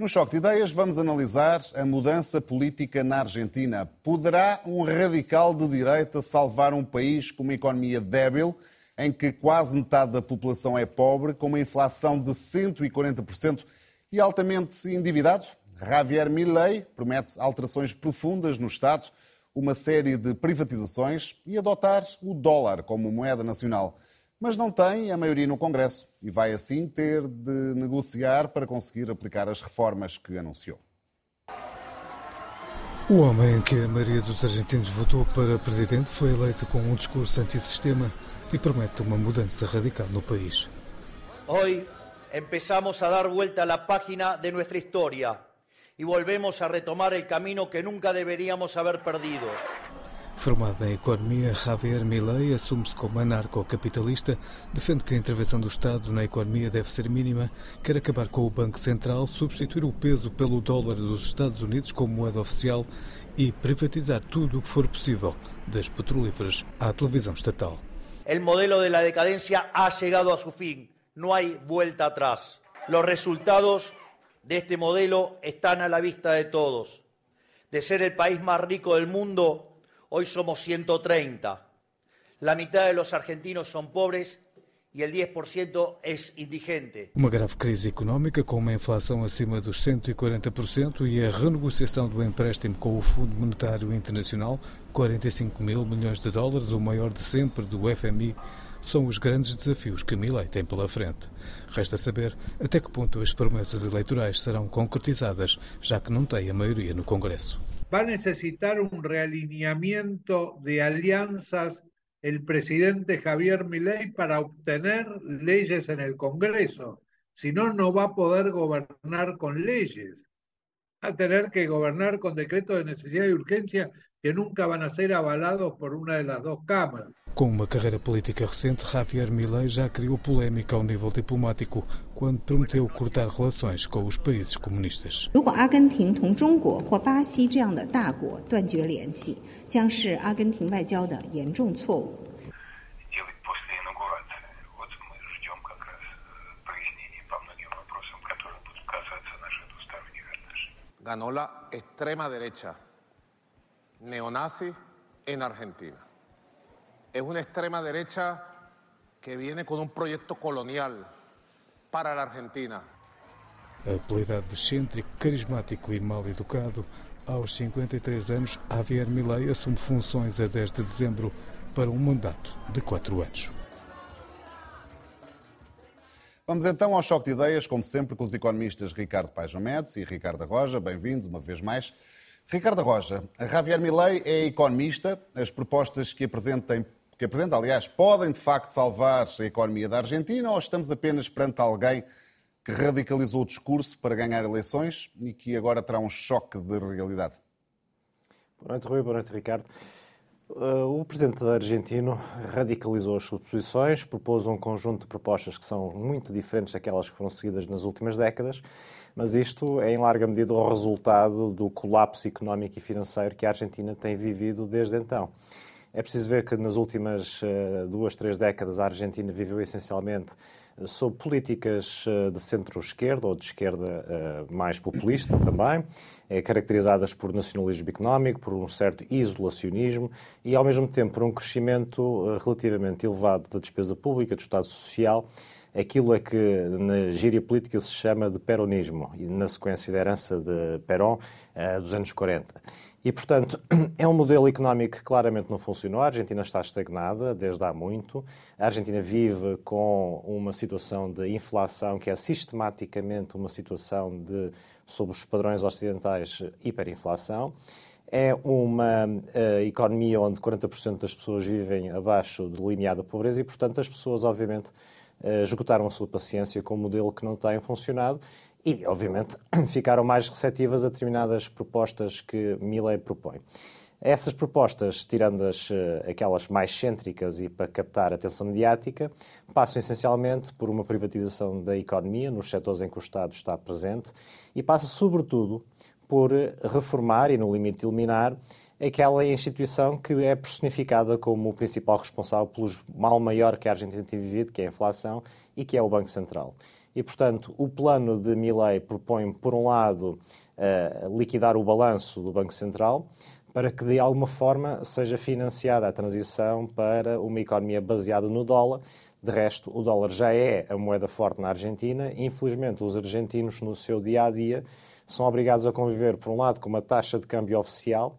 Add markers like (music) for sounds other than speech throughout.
No Choque de Ideias, vamos analisar a mudança política na Argentina. Poderá um radical de direita salvar um país com uma economia débil, em que quase metade da população é pobre, com uma inflação de 140% e altamente endividado? Javier Milei promete alterações profundas no Estado, uma série de privatizações e adotar o dólar como moeda nacional mas não tem a maioria no Congresso e vai assim ter de negociar para conseguir aplicar as reformas que anunciou. O homem em que a maioria dos argentinos votou para presidente foi eleito com um discurso antissistema e promete uma mudança radical no país. Hoy empezamos a dar vuelta a la página de nuestra historia y volvemos a retomar el camino que nunca deberíamos haber perdido. Formado em economia, Javier Milei assume-se como anarcocapitalista, defende que a intervenção do Estado na economia deve ser mínima, quer acabar com o Banco Central, substituir o peso pelo dólar dos Estados Unidos como moeda oficial e privatizar tudo o que for possível, das petrolíferas à televisão estatal. O modelo de la decadencia ha chegado a su fin. No hay vuelta atrás. Los resultados de este modelo a la vista de todos. De ser el país más rico del mundo, Hoy somos 130. La mitad de los argentinos son pobres e o 10% é indigente. Uma grave crise económica com uma inflação acima dos 140% e a renegociação do empréstimo com o Fundo Monetário Internacional, 45 mil milhões de dólares, o maior de sempre do FMI, são os grandes desafios que Milei tem pela frente. Resta saber até que ponto as promessas eleitorais serão concretizadas, já que não tem a maioria no Congresso. Va a necesitar un realineamiento de alianzas el presidente Javier Milei para obtener leyes en el Congreso. Si no, no va a poder gobernar con leyes. A tener que gobernar con decretos de necesidad y urgencia que nunca van a ser avalados por una de las dos cámaras. Com uma carreira política recente, Javier Milei já criou polémica ao nível diplomático quando prometeu cortar relações com os países comunistas. Ganó la extrema derecha neonazi en Argentina. Es una extrema derecha que viene con un proyecto colonial para la Argentina. Apelidado de excêntrico, carismático e mal educado, aos 53 anos, Javier Milei assume funções a 10 de dezembro para um mandato de 4 anos. Vamos então ao choque de ideias, como sempre, com os economistas Ricardo Paixão Mendes e Ricardo Roja. Bem-vindos uma vez mais. Ricardo Roja, Javier Milei é economista. As propostas que apresentem, que apresenta, aliás, podem de facto salvar a economia da Argentina ou estamos apenas perante alguém que radicalizou o discurso para ganhar eleições e que agora terá um choque de realidade? Boa noite, Rui. Boa noite, Ricardo. Uh, o presidente argentino radicalizou as suas posições, propôs um conjunto de propostas que são muito diferentes daquelas que foram seguidas nas últimas décadas mas isto é em larga medida o resultado do colapso económico e financeiro que a Argentina tem vivido desde então. É preciso ver que nas últimas uh, duas, três décadas a Argentina viveu essencialmente eh, sob políticas uh, de centro-esquerda ou de esquerda mais populista também, caracterizadas por nacionalismo económico, por um certo isolacionismo e, ao mesmo tempo, por um crescimento relativamente elevado da despesa pública, do Estado Social aquilo é que na gíria política se chama de peronismo, na sequência da herança de Perón uh, dos anos 40. E, portanto, (clears throat) é um modelo económico que claramente não funcionou. A Argentina está estagnada desde há muito. A Argentina vive com uma situação de inflação que é sistematicamente uma situação de, sob os padrões ocidentais, hiperinflação. É uma uh, economia onde 40% das pessoas vivem abaixo do limiar da pobreza e, portanto, as pessoas, obviamente, esgotaram a sua paciência com um modelo que não tem funcionado e, obviamente, (clears throat) ficaram mais receptivas a determinadas propostas que Milley propõe. Essas propostas, tirando as, eh, aquelas mais cêntricas e para captar atenção mediática, passam essencialmente por uma privatização da economia nos setores em que o Estado está presente e passa, sobretudo, por reformar e, no limite, eliminar aquela instituição que é personificada como o principal responsável pelo mal maior que a Argentina tem vivido, que é a inflação, e que é o Banco Central. e, portanto, o plano de Milley propõe, por um lado, uh, liquidar o balanço do Banco Central para que, de alguma forma, seja financiada a transição para uma economia baseada no dólar. De resto, o dólar já é a moeda forte na Argentina. Infelizmente, os argentinos, no seu dia a dia, são obrigados a conviver, por um lado, com uma taxa de câmbio oficial,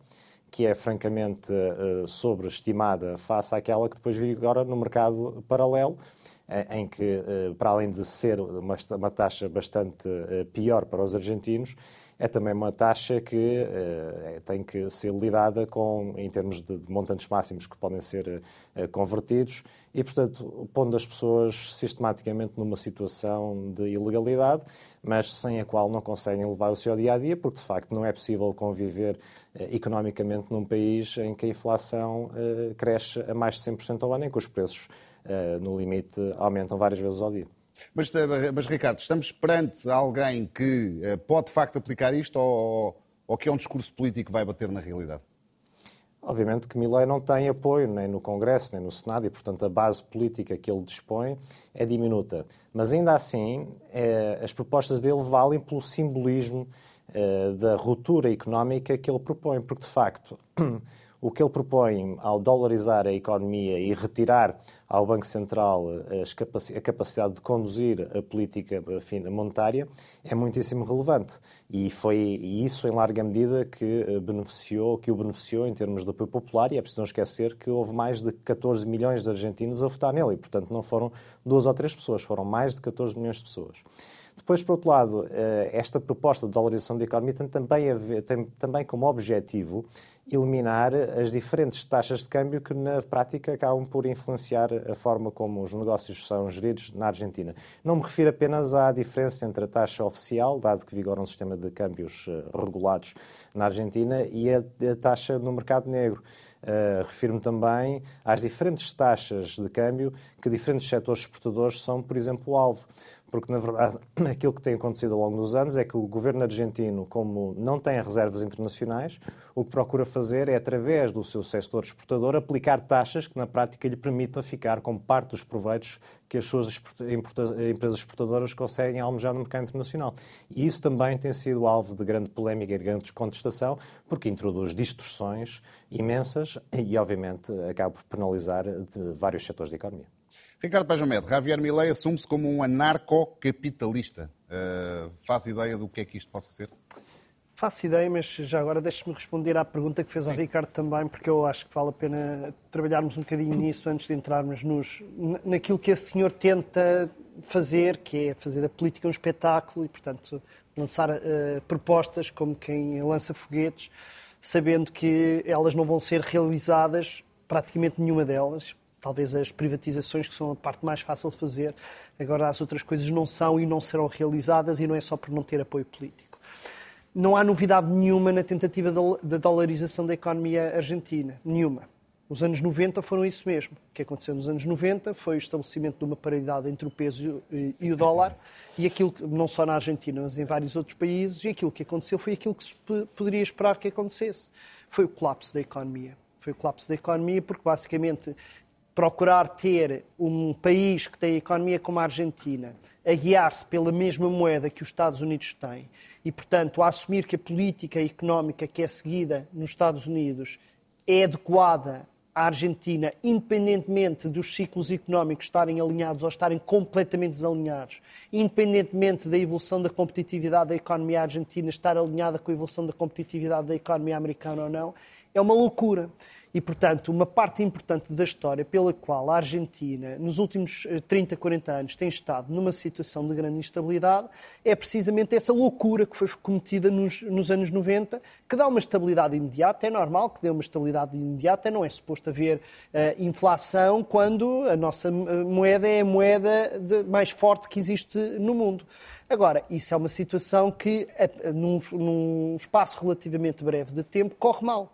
que é francamente uh, sobreestimada face àquela que depois vigora no mercado paralelo, em que, uh, para além de ser uma, taxa bastante pior para os argentinos, é também uma taxa que tem que ser lidada com, em termos de, montantes máximos que podem ser convertidos. E, portanto, pondo as pessoas sistematicamente numa situação de ilegalidade, mas sem a qual não conseguem levar o seu dia a dia, porque de facto não é possível conviver eh, economicamente num país em que a inflação eh, cresce a mais de 100% ao ano, em que os preços, eh, no limite, aumentam várias vezes ao dia. Mas, mas, Ricardo, estamos perante alguém que pode de facto aplicar isto ou, ou que é um discurso político que vai bater na realidade? Obviamente que Milley não tem apoio nem no Congresso nem no Senado e, portanto, a base política que ele dispõe é diminuta. Mas ainda assim, as propostas dele valem pelo simbolismo eh, da ruptura económica que ele propõe, porque de facto (clears throat) o que ele propõe ao dolarizar a economia e retirar ao Banco Central eh, a capacidade de conduzir a política monetária é muitíssimo relevante. E foi isso, em larga medida, que eh, beneficiou, que o beneficiou em termos de apoio popular, e é preciso não esquecer que houve mais de 14 milhões de argentinos a votar nele, e, portanto, não foram duas ou três pessoas, foram mais de 14 milhões de pessoas. Depois, por outro lado, eh, esta proposta de dolarização da economia tem também, tem também como objetivo eliminar as diferentes taxas de câmbio que, na prática, acabam por influenciar a forma como os negócios são geridos na Argentina. Não me refiro apenas à diferença entre a taxa oficial, dado que vigora um sistema de câmbios eh, regulados na Argentina, e a, a taxa no mercado negro. Uh, Refiro-me também às diferentes taxas de câmbio que diferentes setores exportadores são, por exemplo, alvo porque na verdade (clears throat) aquilo que tem acontecido ao longo dos anos é que o governo argentino, como não tem reservas internacionais, o que procura fazer é, através do seu setor exportador, aplicar taxas que na prática lhe permitam ficar com parte dos proveitos que as suas empresas exportadoras conseguem almejar no mercado internacional. E isso também tem sido alvo de grande polémica e de grande descontestação, porque introduz distorções imensas e, obviamente, acaba por penalizar vários setores da economia. Ricardo Pajamed, Javier Milei assume-se como um anarcocapitalista. Uh, faz ideia do que é que isto possa ser? Faço ideia, mas já agora deixe-me responder à pergunta que fez Sim. ao Ricardo também, porque eu acho que vale a pena trabalharmos um bocadinho nisso antes de entrarmos nos, naquilo que esse senhor tenta fazer, que é fazer da política um espetáculo e, portanto, lançar uh, propostas como quem lança foguetes, sabendo que elas não vão ser realizadas, praticamente nenhuma delas, talvez as privatizações, que são a parte mais fácil de fazer, agora as outras coisas não são e não serão realizadas e não é só por não ter apoio político. Não há novidade nenhuma na tentativa da dolarização da economia argentina, nenhuma. Os anos 90 foram isso mesmo. O que aconteceu nos anos 90 foi o estabelecimento de uma paridade entre o peso e o dólar, e aquilo, não só na Argentina, mas em vários outros países, e aquilo que aconteceu foi aquilo que se poderia esperar que acontecesse. Foi o colapso da economia. Foi o colapso da economia porque, basicamente, procurar ter um país que tem economia como a Argentina a guiar-se pela mesma moeda que os Estados Unidos têm e, portanto, a assumir que a política económica que é seguida nos Estados Unidos é adequada à Argentina, independentemente dos ciclos económicos estarem alinhados ou estarem completamente desalinhados, independentemente da evolução da competitividade da economia argentina estar alinhada com a evolução da competitividade da economia americana ou não, é uma loucura. E, portanto, uma parte importante da história pela qual a Argentina, nos últimos 30, eh, 40 anos, tem estado numa situação de grande instabilidade, é precisamente essa loucura que foi cometida nos, nos anos 90, que dá uma estabilidade imediata. É normal que dê uma estabilidade imediata, não é suposto haver uh, inflação quando a nossa eh, moeda é a moeda de, mais forte que existe no mundo. Agora, isso é uma situação que, num, num espaço relativamente breve de tempo, corre mal.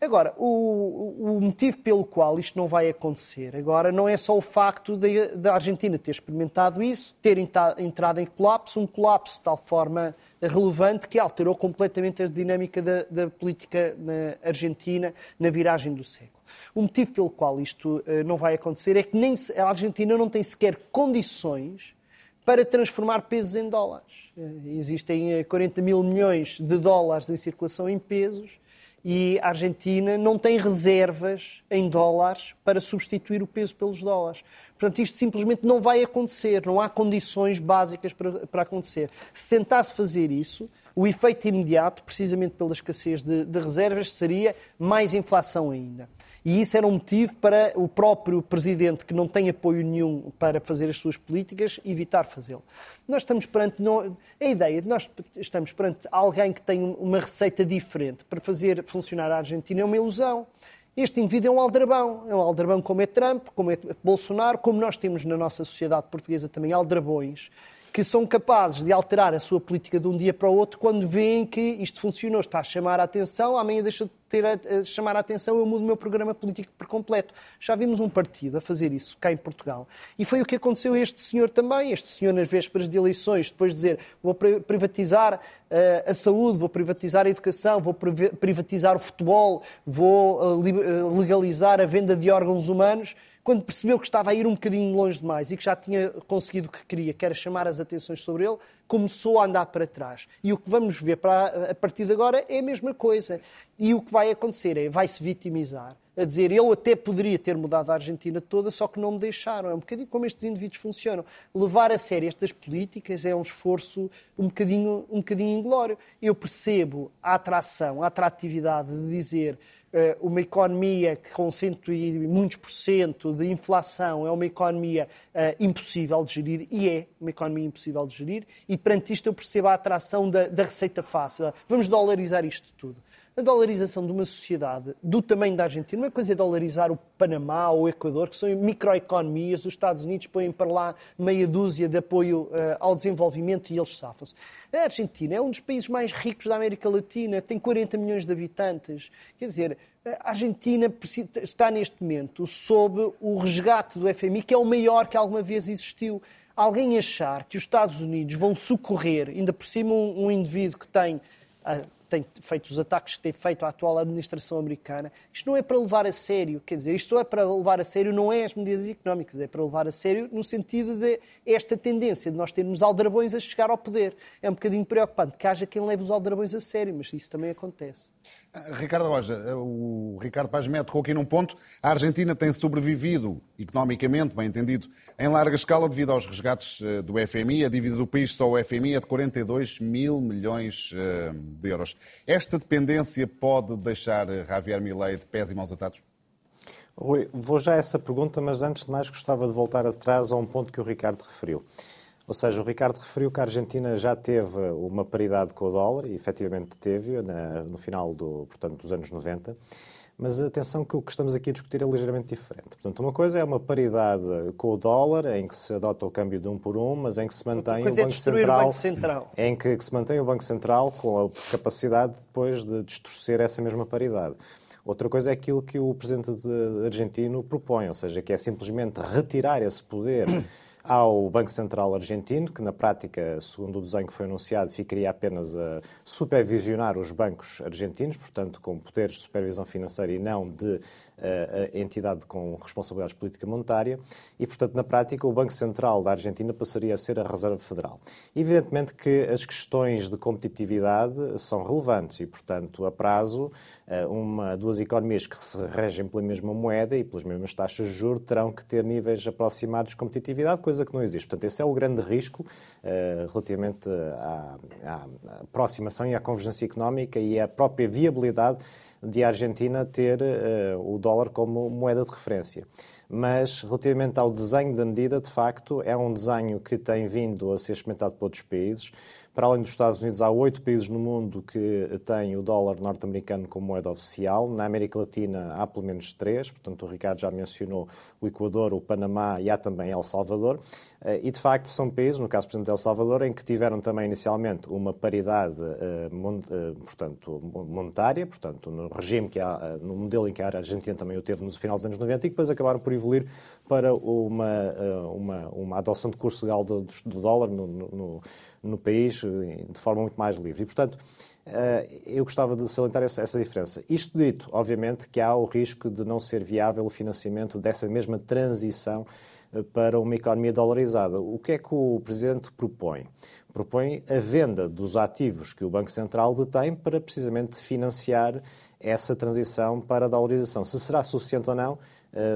Agora, o, o, motivo pelo qual isto não vai acontecer agora não é só o facto da Argentina ter experimentado isso, ter entrado em colapso, um colapso de tal forma relevante que alterou completamente a dinâmica da, da política na Argentina na viragem do século. O motivo pelo qual isto uh, não vai acontecer é que nem a Argentina não tem sequer condições para transformar pesos em dólares. Existem 40 mil milhões de dólares em circulação em pesos e a Argentina não tem reservas em dólares para substituir o peso pelos dólares. Portanto, isto simplesmente não vai acontecer, não há condições básicas para, para acontecer. Se tentasse fazer isso, o efeito imediato, precisamente pela escassez de, de reservas, seria mais inflação ainda. E isso era um motivo para o próprio presidente, que não tem apoio nenhum para fazer as suas políticas, evitar fazê-lo. Nós estamos perante. a ideia de nós estamos perante alguém que tem uma receita diferente para fazer funcionar a Argentina é uma ilusão. Este indivíduo é um aldrabão. É um aldrabão como é Trump, como é Bolsonaro, como nós temos na nossa sociedade portuguesa também aldrabões que são capazes de alterar a sua política de um dia para o outro quando veem que isto funcionou, está a chamar a atenção, amanhã deixa de ter a, a chamar a atenção, eu mudo o meu programa político por completo. Já vimos um partido a fazer isso cá em Portugal. E foi o que aconteceu a este senhor também. Este senhor, nas vésperas de eleições, depois de dizer vou privatizar uh, a saúde, vou privatizar a educação, vou privatizar o futebol, vou uh, legalizar a venda de órgãos humanos quando percebeu que estava a ir um bocadinho longe demais e que já tinha conseguido o que queria, que era chamar as atenções sobre ele, começou a andar para trás. E o que vamos ver para, a partir de agora é a mesma coisa. E o que vai acontecer é, vai-se vitimizar, a dizer, ele até poderia ter mudado a Argentina toda, só que não me deixaram. É um bocadinho como estes indivíduos funcionam. Levar a sério estas políticas é um esforço um bocadinho, um bocadinho inglório. Eu percebo a atração, a atratividade de dizer uma economia que com cento e muitos por cento de inflação é uma economia uh, impossível de gerir, e é uma economia impossível de gerir, e perante isto eu percebo a atração da, da receita fácil. Vamos dolarizar isto tudo a dolarização de uma sociedade do tamanho da Argentina, uma coisa é dolarizar o Panamá ou o Equador, que são microeconomias, os Estados Unidos põem para lá meia dúzia de apoio uh, ao desenvolvimento e eles safam-se. A Argentina é um dos países mais ricos da América Latina, tem 40 milhões de habitantes. Quer dizer, a Argentina está neste momento sob o resgate do FMI, que é o maior que alguma vez existiu. Alguém achar que os Estados Unidos vão socorrer, ainda por cima um, um indivíduo que tem tem feito os ataques que tem feito a atual administração americana, isto não é para levar a sério, quer dizer, isto só é para levar a sério, não é as medidas económicas, é para levar a sério no sentido de esta tendência de nós termos aldrabões a chegar ao poder. É um bocadinho preocupante que haja quem leve os aldrabões a sério, mas isso também acontece. Ricardo Roja, o Ricardo Paz Meto tocou aqui num ponto. A Argentina tem sobrevivido, economicamente, bem entendido, em larga escala devido aos resgates eh, do FMI. A dívida do país só o FMI é de 42 mil milhões de euros. Esta dependência pode deixar Javier Milei de pés e mãos atados? Rui, vou já a essa pergunta, mas antes de mais gostava de voltar atrás a um ponto que o Ricardo referiu. Ou seja, o Ricardo referiu que a Argentina já teve uma paridade com o dólar, e efetivamente teve, no final do, portanto, dos anos 90. Mas atenção que o que estamos aqui a discutir é ligeiramente diferente. Portanto, uma coisa é uma paridade com o dólar, em que se adota o câmbio de um por um, mas em que se mantém o banco, é Central, o banco, Central, Em que se mantém o Banco Central com a capacidade depois de distorcer essa mesma paridade. Outra coisa é aquilo que o presidente argentino propõe, ou seja, que é simplesmente retirar esse poder (coughs) ao Banco Central Argentino, que na prática, segundo o desenho que foi anunciado, ficaria apenas a supervisionar os bancos argentinos, portanto, com poderes de supervisão financeira e não de a entidade com responsabilidades de política monetária e, portanto, na prática, o Banco Central da Argentina passaria a ser a Reserva Federal. Evidentemente que as questões de competitividade são relevantes e, portanto, a prazo, eh, uma, duas economias que se regem pela mesma moeda e pelas mesmas taxas de juros terão que ter níveis aproximados de competitividade, coisa que não existe. Portanto, esse é o grande risco uh, relativamente à, à aproximação e à convergência económica e à própria viabilidade de a Argentina ter uh, o dólar como moeda de referência. Mas, relativamente ao desenho da medida, de facto, é um desenho que tem vindo a ser experimentado por outros países. Para além dos Estados Unidos, há oito países no mundo que têm o dólar norte-americano como moeda oficial. Na América Latina há pelo menos três, portanto, o Ricardo já mencionou o Equador, o Panamá e há também El Salvador. Eh, e, de facto, são países, no caso, por exemplo, de El Salvador, em que tiveram também inicialmente uma paridade eh, eh, portanto, monetária, portanto, no regime, que há, no modelo em que a Argentina também o teve no final dos anos 90 e depois acabaram por evoluir para uma, uma, uma adoção de curso legal do, do dólar no, no no país eh, de forma muito mais livre. E, portanto, eh, eu gostava de salientar essa diferença. Isto dito, obviamente, que há o risco de não ser viável o financiamento dessa mesma transição para uma economia dolarizada. O que é que o Presidente propõe? Propõe a venda dos ativos que o Banco Central detém para precisamente financiar essa transição para a dolarização. Se será suficiente ou não, eh,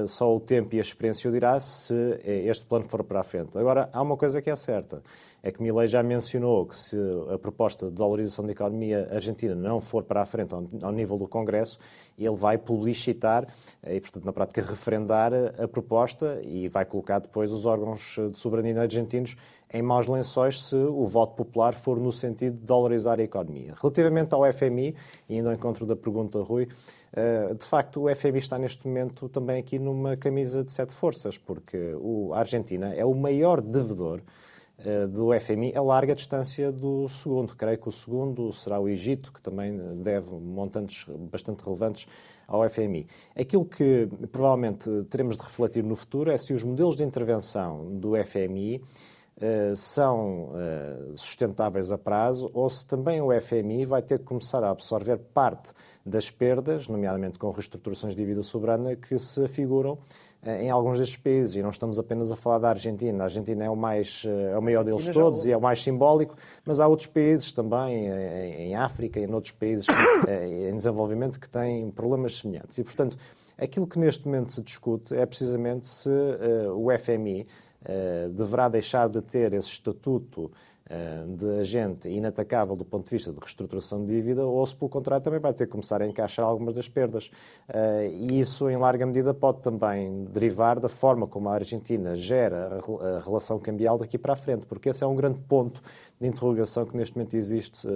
só o tempo e a experiência o dirá se eh, este plano for para a frente. Agora, há uma coisa que é certa, é que Milei já mencionou que se a proposta de dolarização da economia argentina não for para a frente ao nível do Congresso, ele vai publicitar eh, e, portanto, na prática, referendar a proposta e vai colocar depois os órgãos de soberania argentinos em maus lençóis se o voto popular for no sentido de dolarizar a economia. Relativamente ao FMI, e indo ao encontro da pergunta, Rui, eh, de facto, o FMI está neste momento também aqui numa camisa de sete forças, porque a Argentina é o maior devedor eh, do FMI a larga distância do segundo. Creio que o segundo será o Egito, que também deve montantes bastante relevantes ao FMI. Aquilo que provavelmente teremos de refletir no futuro é se os modelos de intervenção do FMI eh, são sustentáveis a prazo ou se também o FMI vai ter que começar a absorver parte das perdas, nomeadamente com reestruturações de dívida soberana, que se afiguram eh, em alguns destes países. E não estamos apenas a falar da Argentina. A Argentina é o, mais, eh, é o maior deles todos e é o mais simbólico, mas há outros países também, eh, em África e em outros países (coughs) em desenvolvimento, que têm problemas semelhantes. E, portanto, aquilo que neste momento se discute é precisamente se o FMI deverá deixar de ter esse estatuto eh, de agente inatacável do ponto de vista de reestruturação de dívida, ou se, pelo contrário, também vai ter que começar a encaixar algumas das perdas. Eh, e isso, em larga medida, pode também derivar da forma como a Argentina gera a relação cambial daqui para a frente, porque esse é um grande ponto de interrogação que neste momento existe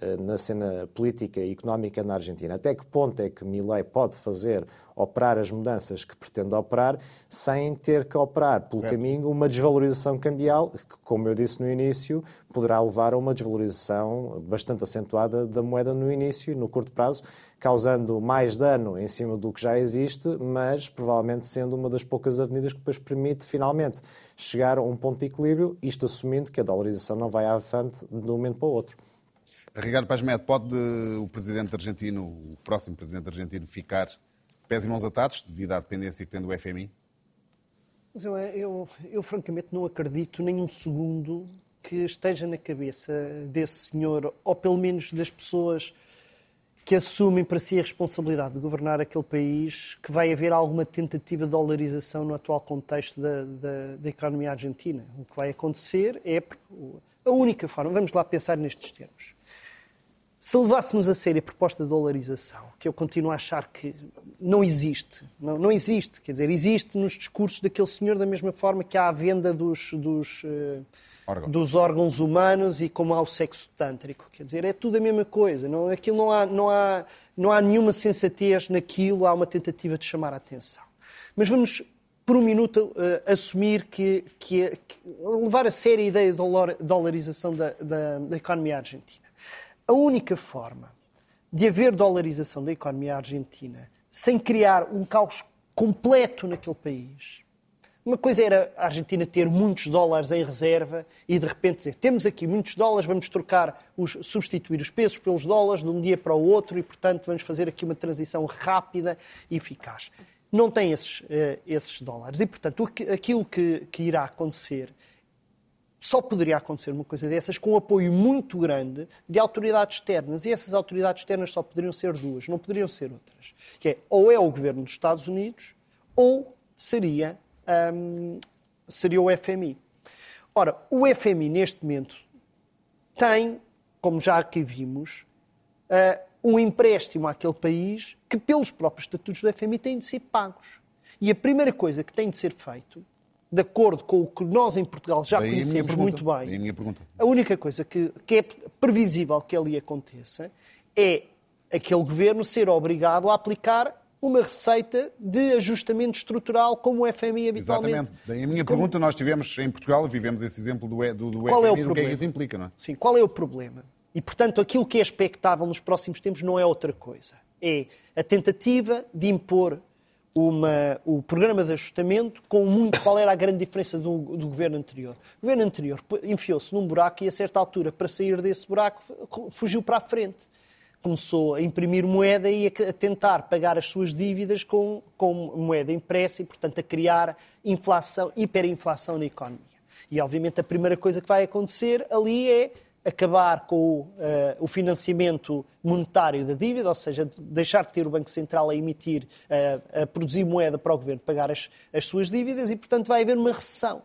eh, na cena política e económica na Argentina. Até que ponto é que Milei pode fazer operar as mudanças que pretende operar, sem ter que operar pelo certo. caminho uma desvalorização cambial, que, como eu disse no início, poderá levar a uma desvalorização bastante acentuada da moeda no início e no curto prazo, causando mais dano em cima do que já existe, mas provavelmente sendo uma das poucas avenidas que depois permite finalmente chegar a um ponto de equilíbrio, isto assumindo que a dolarização não vai avante de um momento para o outro. Ricardo Paz Med, pode o presidente argentino, o próximo presidente argentino, ficar pés e mãos atados devido à dependência que tem do FMI? Eu, eu, eu, francamente não acredito nem um segundo que esteja na cabeça desse senhor, ou pelo menos das pessoas que assumem para si a responsabilidade de governar aquele país, que vai haver alguma tentativa de dolarização no atual contexto da, da, da economia argentina. O que vai acontecer é a única forma, vamos lá pensar nestes termos. Se levássemos a sério a proposta de dolarização, que eu continuo a achar que não existe, não, não existe, quer dizer, existe nos discursos daquele senhor da mesma forma que há a venda dos, dos, uh, dos órgãos humanos e como há o sexo tântrico, quer dizer, é tudo a mesma coisa, não, aquilo não há, não, há, não há nenhuma sensatez naquilo, há uma tentativa de chamar a atenção. Mas vamos, por um minuto, uh, assumir que, que, que, levar a sério a ideia de dolarização da, da, da economia argentina. A única forma de haver dolarização da economia argentina sem criar um caos completo naquele país. Uma coisa era a Argentina ter muitos dólares em reserva e de repente dizer temos aqui muitos dólares, vamos trocar, os, substituir os pesos pelos dólares de um dia para o outro e, portanto, vamos fazer aqui uma transição rápida e eficaz. Não tem esses, uh, esses dólares e, portanto, aquilo que, que irá acontecer só poderia acontecer uma coisa dessas com um apoio muito grande de autoridades externas. E essas autoridades externas só poderiam ser duas, não poderiam ser outras. Que é, ou é o governo dos Estados Unidos, ou seria, um, seria o FMI. Ora, o FMI, neste momento, tem, como já aqui vimos, uh, um empréstimo àquele país que, pelos próprios estatutos do FMI, têm de ser pagos. E a primeira coisa que tem de ser feito de acordo com o que nós em Portugal já Daí conhecemos muito bem, Daí a, minha pergunta. a única coisa que, que é previsível que ali aconteça é aquele governo ser obrigado a aplicar uma receita de ajustamento estrutural como o FMI habitualmente. Exatamente. Daí a minha pergunta, nós tivemos em Portugal, vivemos esse exemplo do, do, do qual FMI, é o do que é que isso implica, não é? Sim, qual é o problema? E, portanto, aquilo que é expectável nos próximos tempos não é outra coisa. É a tentativa de impor uma, o programa de ajustamento com muito qual era a grande diferença do, do governo anterior. O governo anterior enfiou-se num buraco e, a certa altura, para sair desse buraco, fugiu para a frente. começou a imprimir moeda e a tentar pagar as suas dívidas com, com moeda impressa e, portanto, a criar inflação, hiperinflação na economia. E, obviamente, a primeira coisa que vai acontecer ali é acabar com o, uh, o, financiamento monetário da dívida, ou seja, deixar de ter o Banco Central a emitir, uh, a produzir moeda para o governo pagar as, as suas dívidas e, portanto, vai haver uma recessão.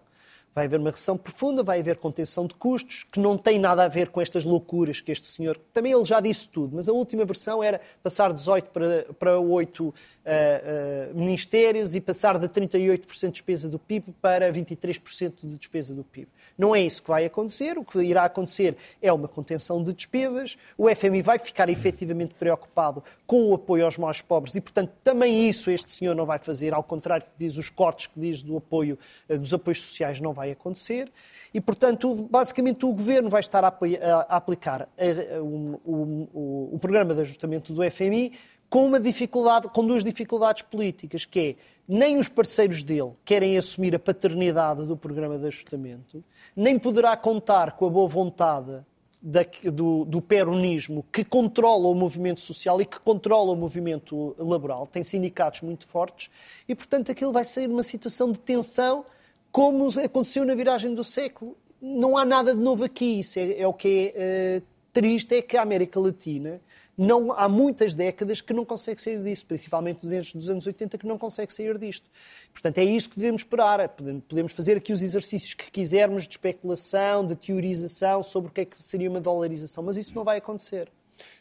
Vai haver uma recessão profunda, vai haver contenção de custos, que não tem nada a ver com estas loucuras que este senhor. Também ele já disse tudo, mas a última versão era passar 18 para, para 8 uh, uh, ministérios e passar de 38% de despesa do PIB para 23% de despesa do PIB. Não é isso que vai acontecer. O que irá acontecer é uma contenção de despesas. O FMI vai ficar efetivamente preocupado com o apoio aos mais pobres e, portanto, também isso este senhor não vai fazer, ao contrário que diz os cortes que diz do apoio, uh, dos apoios sociais, não vai vai acontecer e, portanto, basicamente o Governo vai estar a, a aplicar a, o, o, o programa de ajustamento do FMI com uma dificuldade, com duas dificuldades políticas, que é nem os parceiros dele querem assumir a paternidade do programa de ajustamento, nem poderá contar com a boa vontade da, do, do peronismo que controla o movimento social e que controla o movimento laboral, tem sindicatos muito fortes, e portanto aquilo vai ser uma situação de tensão como aconteceu na viragem do século. Não há nada de novo aqui. Isso é, é o que é uh, triste, é que a América Latina não, há muitas décadas que não consegue sair disso, principalmente dos, dos anos 80 que não consegue sair disto. Portanto, é isso que devemos esperar. Podemos fazer aqui os exercícios que quisermos de especulação, de teorização sobre o que é que seria uma dolarização, mas isso não vai acontecer.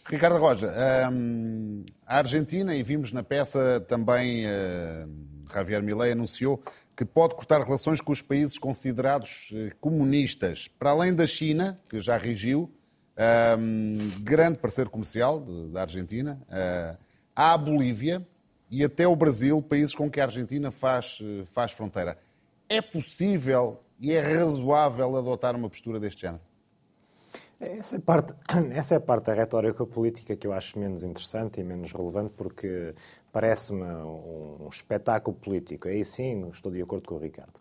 Ricardo Roja, hum, a Argentina, e vimos na peça também, uh, Javier Milei anunciou que pode cortar relações com os países considerados eh, comunistas, para além da China, que já regiu, um, grande parceiro comercial da Argentina, uh, há a Bolívia e até o Brasil, países com que a Argentina faz, eh, faz fronteira. É possível e é razoável adotar uma postura deste género? Essa é, parte, (clears throat) essa é a parte da retórica política que eu acho menos interessante e menos relevante, porque parece-me um, um, espetáculo político. Aí sim, estou de acordo com o Ricardo.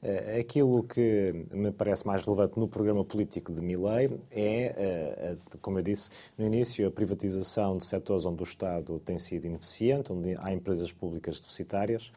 Uh, aquilo que me parece mais relevante no programa político de Milley é, uh, como eu disse no início, a privatização de setores onde o Estado tem sido ineficiente, onde há empresas públicas deficitárias.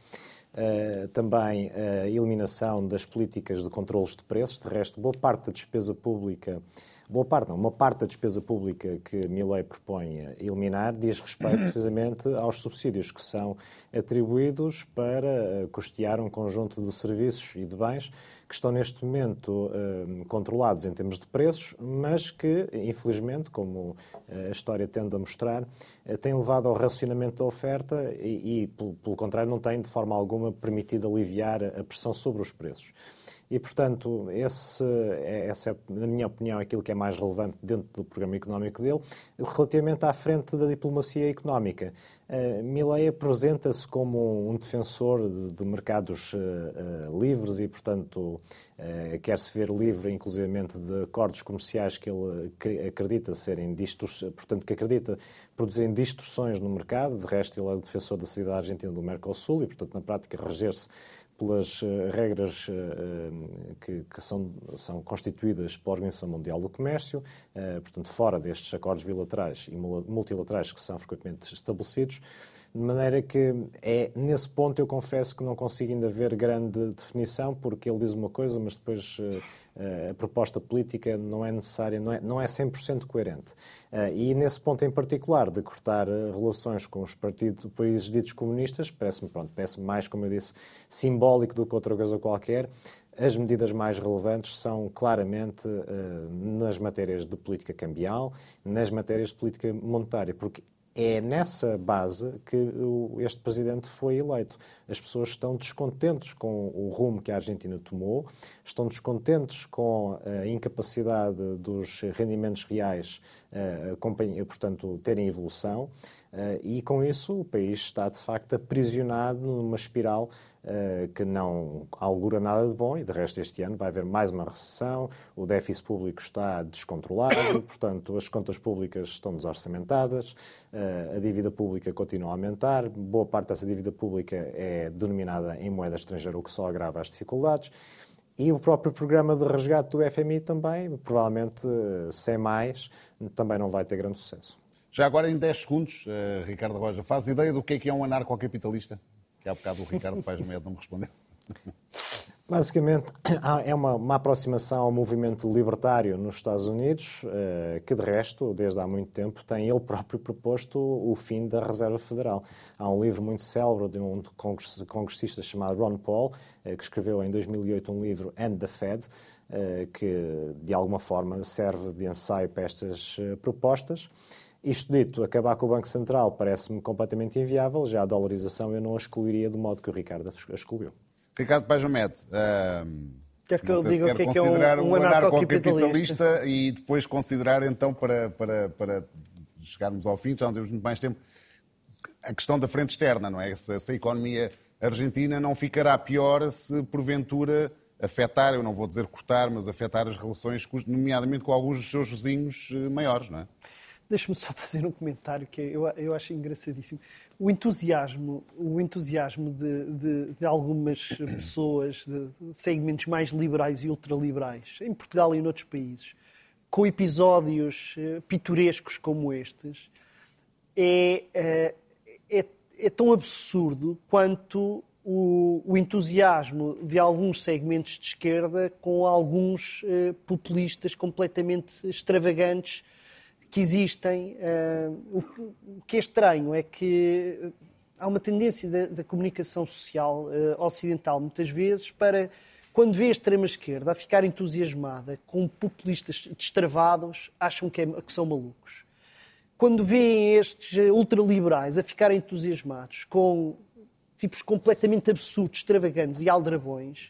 Uh, também a eliminação das políticas de controles de preços. De resto, boa parte da despesa pública Boa parte, não, uma parte da despesa pública que Milley propõe eliminar diz respeito precisamente aos subsídios que são atribuídos para eh, custear um conjunto de serviços e de bens que estão neste momento eh, controlados em termos de preços, mas que, infelizmente, como eh, a história tende a mostrar, têm levado ao racionamento da oferta e, e pelo, pelo contrário, não têm de forma alguma permitido aliviar a pressão sobre os preços. E, portanto, esse, é, essa é, na minha opinião, aquilo que é mais relevante dentro do programa económico dele. Relativamente à frente da diplomacia económica, uh, Milley apresenta-se como um defensor de, de mercados uh, uh, livres e, portanto, quer-se ver livre, inclusivamente, de acordos comerciais que ele acredita serem distorções, portanto, que acredita produzirem distorções no mercado. De resto, ele é o defensor da saída argentina do Mercosul e, portanto, na prática, reger-se pelas uh, regras uh, que, que, são, são constituídas pela Organização Mundial do Comércio, portanto, fora destes acordos bilaterais e multilaterais que são frequentemente estabelecidos, de maneira que é nesse ponto eu confesso que não consigo ainda ver grande definição, porque ele diz uma coisa, mas depois a proposta política não é necessária, não é, não é 100% coerente. E nesse ponto em particular, de cortar relações com os partidos, países ditos comunistas, parece-me parece mais, como eu disse, simbólico do que outra coisa qualquer. As medidas mais relevantes são claramente nas matérias de política cambial, nas matérias de política monetária, porque é nessa base que este presidente foi eleito. As pessoas estão descontentes com o rumo que a Argentina tomou, estão descontentes com a incapacidade dos rendimentos reais, portanto, terem evolução, eh, e com isso o país está de facto aprisionado numa espiral eh, que não augura nada de bom e, de resto, este ano vai haver mais uma recessão, o déficit público está descontrolado, (coughs) portanto, as contas públicas estão desorçamentadas, eh, a dívida pública continua a aumentar, boa parte dessa dívida pública é denominada em moeda estrangeira, o que só agrava as dificuldades. E o próprio programa de resgate do FMI também, provavelmente sem mais, também não vai ter grande sucesso. Já agora, em 10 segundos, uh, Ricardo Roja, faz ideia do que é que é um anarcocapitalista? Que há bocado o Ricardo Paz Medo não me respondeu. (laughs) Basicamente, (coughs) é uma, uma, aproximação ao movimento libertário nos Estados Unidos, eh, que de resto, desde há muito tempo, tem ele próprio proposto o fim da Reserva Federal. Há um livro muito célebre de um congressista chamado Ron Paul, eh, que escreveu em 2008 um livro End the Fed, eh, que de alguma forma serve de ensaio para estas propostas. Isto dito, acabar com o Banco Central parece-me completamente inviável, já a dolarização eu não a excluiria do modo que o Ricardo a excluiu. Ricardo Pajamet, uh, quer que eu diga o que é que é um, um anarcocapitalista e depois considerar então para, para, para chegarmos ao fim, já não temos muito mais tempo, a questão da frente externa, não é? Se, se a economia argentina não ficará pior se porventura afetar, eu não vou dizer cortar, mas afetar as relações, nomeadamente com alguns dos seus vizinhos eh, maiores, não é? Deixa-me só (laughs) fazer um comentário que eu, eu acho engraçadíssimo. O entusiasmo, o entusiasmo de, de, de algumas (clears throat) pessoas de segmentos mais liberais e ultraliberais, em Portugal e noutros países, com episódios uh, pitorescos como estes, é, uh, é, é tão absurdo quanto o, o, entusiasmo de alguns segmentos de esquerda com alguns uh, populistas completamente extravagantes que existem. Uh, o, que é estranho é que há uma tendência da, da comunicação social uh, ocidental, muitas vezes, para, quando vê a extrema-esquerda a ficar entusiasmada com populistas destravados, acham que, é, que são malucos. Quando vêem estes ultraliberais a ficar entusiasmados com tipos completamente absurdos, extravagantes e aldrabões,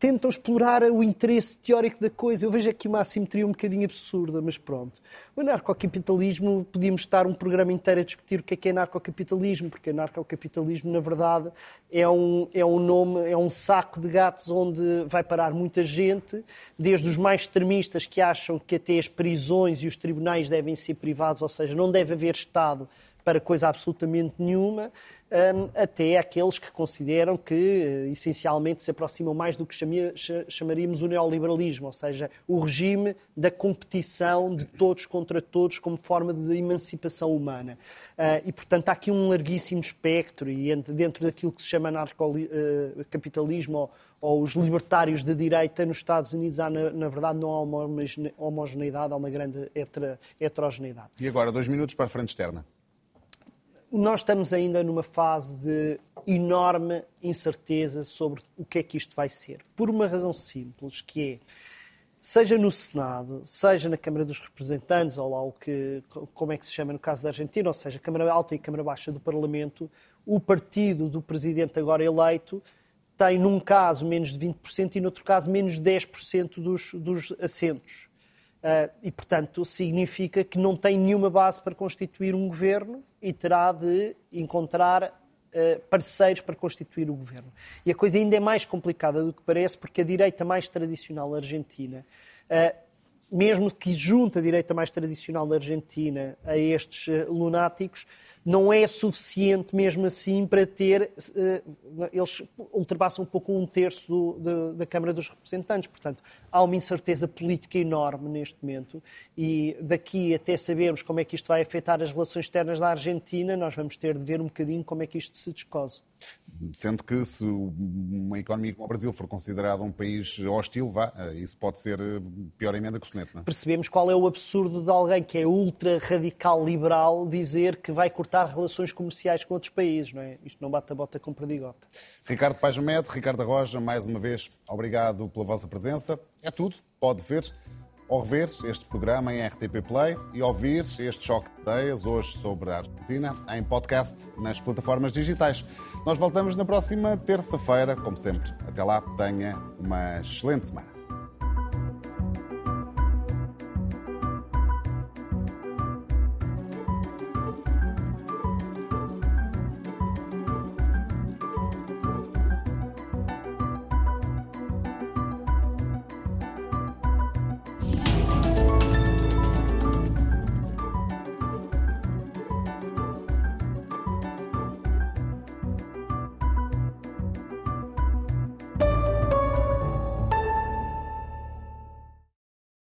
tentam explorar o interesse teórico da coisa. Eu vejo aqui uma assimetria um bocadinho absurda, mas pronto. O anarcocapitalismo, podíamos estar um programa inteiro a discutir o que é que é anarcocapitalismo, porque anarcocapitalismo, na verdade, é um, é um nome, é um saco de gatos onde vai parar muita gente, desde os mais extremistas que acham que até as prisões e os tribunais devem ser privados, ou seja, não deve haver Estado para coisa absolutamente nenhuma, até aqueles que consideram que, eh, essencialmente, se aproximam mais do que chamaríamos o neoliberalismo, ou seja, o regime da competição de todos contra todos como forma de emancipação humana. Ah, e, portanto, há aqui um larguíssimo espectro, e dentro daquilo que se chama anarcocapitalismo ou, ou os libertários de direita nos Estados Unidos, há, na verdade, não há uma homogeneidade, há uma grande heterogeneidade. E agora, dois minutos para a frente externa nós estamos ainda numa fase de enorme incerteza sobre o que é que isto vai ser. Por uma razão simples, que é, seja no Senado, seja na Câmara dos Representantes, ou lá o que, como é que se chama no caso da Argentina, ou seja, Câmara Alta e Câmara Baixa do Parlamento, o partido do presidente agora eleito tem, num caso, menos de 20% e, noutro caso, menos de 10% dos, dos assentos. Uh, e, portanto, significa que não tem nenhuma base para constituir um governo e terá de encontrar uh, parceiros para constituir o governo. E a coisa ainda é mais complicada do que parece, porque a direita mais tradicional argentina, uh, mesmo que junte a direita mais tradicional da Argentina a estes lunáticos, não é suficiente mesmo assim para ter. Eh, eles ultrapassam um pouco um terço do, da Câmara dos Representantes. Portanto, há uma incerteza política enorme neste momento e daqui até sabermos como é que isto vai afetar as relações externas da Argentina, nós vamos ter de ver um bocadinho como é que isto se descose. Sendo que se uma economia como o Brasil for considerada um país hostil, vá, eh, isso pode ser eh, pior emenda que o soneto, não é? Percebemos qual é o absurdo de alguém que é ultra radical liberal dizer que vai cortar relações comerciais com outros países, não é? Isto não bate a bota com perdigota. Ricardo Paz Ricardo Roja, mais uma vez, obrigado pela vossa presença. É tudo. Pode ver ou rever este programa em RTP Play e ouvir este choque de ideias hoje sobre a Argentina em podcast nas plataformas digitais. Nós voltamos na próxima terça-feira, como sempre. Até lá, tenha uma excelente semana.